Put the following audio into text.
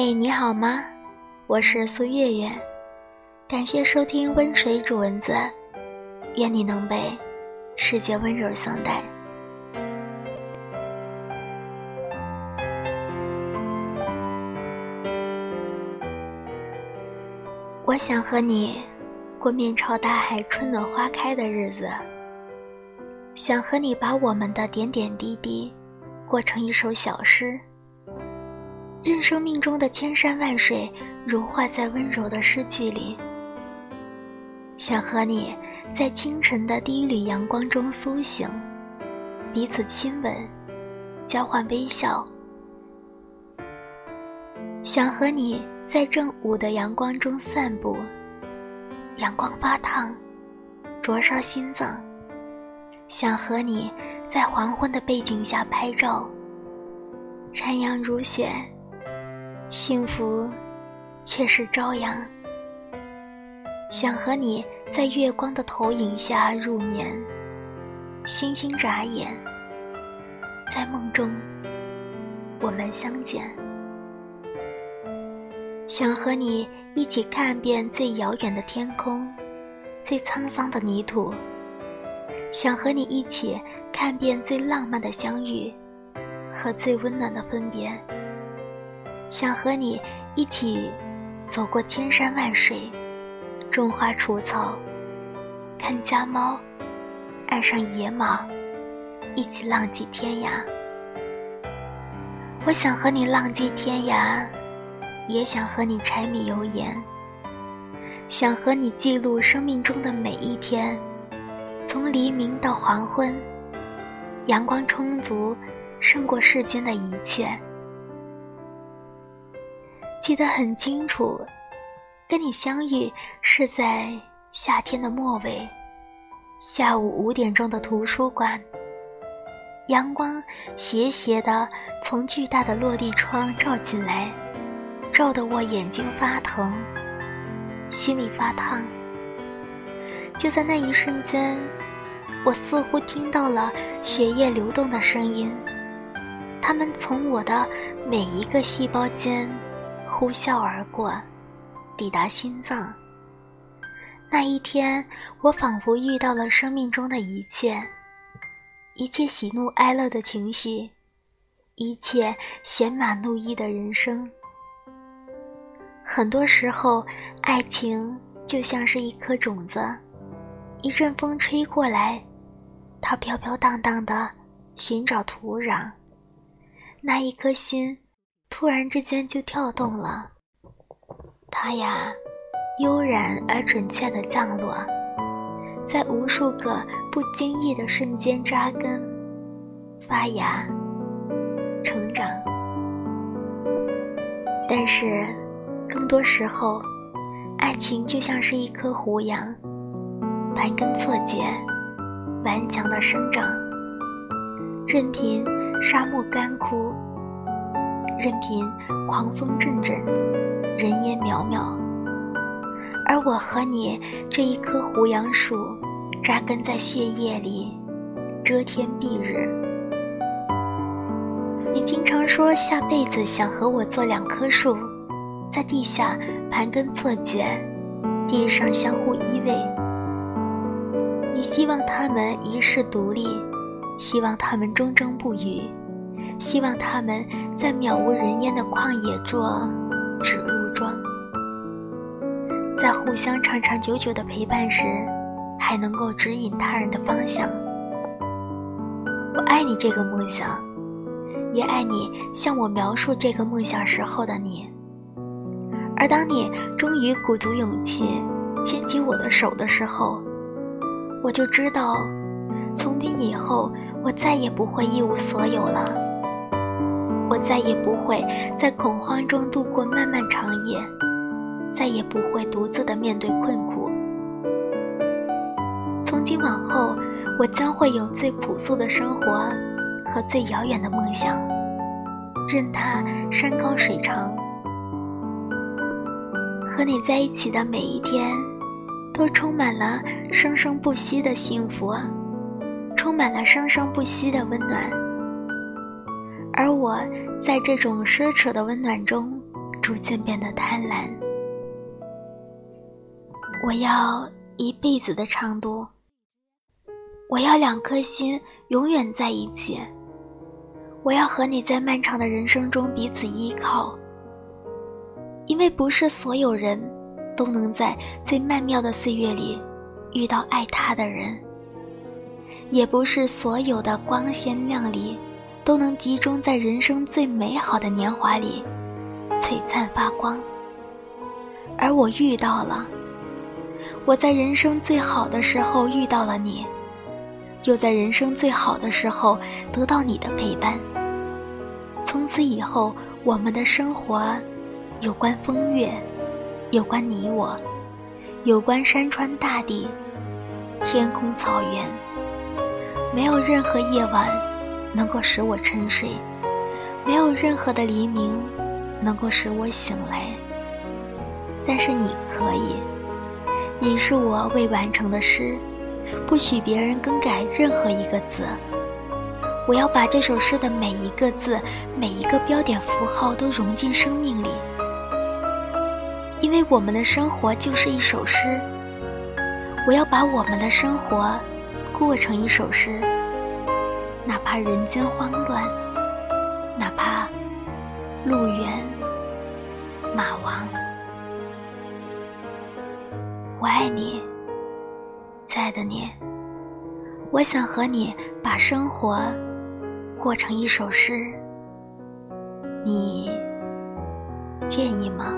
嘿，你好吗？我是苏月月，感谢收听温水煮蚊子，愿你能被世界温柔相待。我想和你过面朝大海、春暖花开的日子，想和你把我们的点点滴滴过成一首小诗。任生命中的千山万水融化在温柔的诗句里，想和你在清晨的第一缕阳光中苏醒，彼此亲吻，交换微笑。想和你在正午的阳光中散步，阳光发烫，灼烧心脏。想和你在黄昏的背景下拍照，残阳如血。幸福，却是朝阳。想和你在月光的投影下入眠，星星眨眼，在梦中，我们相见。想和你一起看遍最遥远的天空，最沧桑的泥土。想和你一起看遍最浪漫的相遇，和最温暖的分别。想和你一起走过千山万水，种花除草，看家猫，爱上野马，一起浪迹天涯。我想和你浪迹天涯，也想和你柴米油盐，想和你记录生命中的每一天，从黎明到黄昏，阳光充足，胜过世间的一切。记得很清楚，跟你相遇是在夏天的末尾，下午五点钟的图书馆。阳光斜斜的从巨大的落地窗照进来，照得我眼睛发疼，心里发烫。就在那一瞬间，我似乎听到了血液流动的声音，它们从我的每一个细胞间。呼啸而过，抵达心脏。那一天，我仿佛遇到了生命中的一切，一切喜怒哀乐的情绪，一切写满怒意的人生。很多时候，爱情就像是一颗种子，一阵风吹过来，它飘飘荡荡的寻找土壤，那一颗心。突然之间就跳动了，它呀，悠然而准确的降落，在无数个不经意的瞬间扎根、发芽、成长。但是，更多时候，爱情就像是一棵胡杨，盘根错节，顽强的生长，任凭沙漠干枯。任凭狂风阵阵，人烟渺渺，而我和你这一棵胡杨树，扎根在血液里，遮天蔽日。你经常说下辈子想和我做两棵树，在地下盘根错节，地上相互依偎。你希望他们一世独立，希望他们忠贞不渝。希望他们在渺无人烟的旷野做指路桩，在互相长长久久的陪伴时，还能够指引他人的方向。我爱你这个梦想，也爱你向我描述这个梦想时候的你。而当你终于鼓足勇气牵起我的手的时候，我就知道，从今以后我再也不会一无所有了。再也不会在恐慌中度过漫漫长夜，再也不会独自的面对困苦。从今往后，我将会有最朴素的生活和最遥远的梦想，任它山高水长。和你在一起的每一天，都充满了生生不息的幸福，充满了生生不息的温暖。而我在这种奢侈的温暖中，逐渐变得贪婪。我要一辈子的长度，我要两颗心永远在一起。我要和你在漫长的人生中彼此依靠，因为不是所有人都能在最曼妙的岁月里遇到爱他的人，也不是所有的光鲜亮丽都能集中在人生最美好的年华里璀璨发光。而我遇到了，我在人生最好的时候遇到了你。又在人生最好的时候得到你的陪伴。从此以后，我们的生活有关风月，有关你我，有关山川大地、天空草原。没有任何夜晚能够使我沉睡，没有任何的黎明能够使我醒来。但是你可以，你是我未完成的诗。不许别人更改任何一个字。我要把这首诗的每一个字、每一个标点符号都融进生命里，因为我们的生活就是一首诗。我要把我们的生活过成一首诗，哪怕人间慌乱，哪怕路远马亡，我爱你。亲爱的你，我想和你把生活过成一首诗，你愿意吗？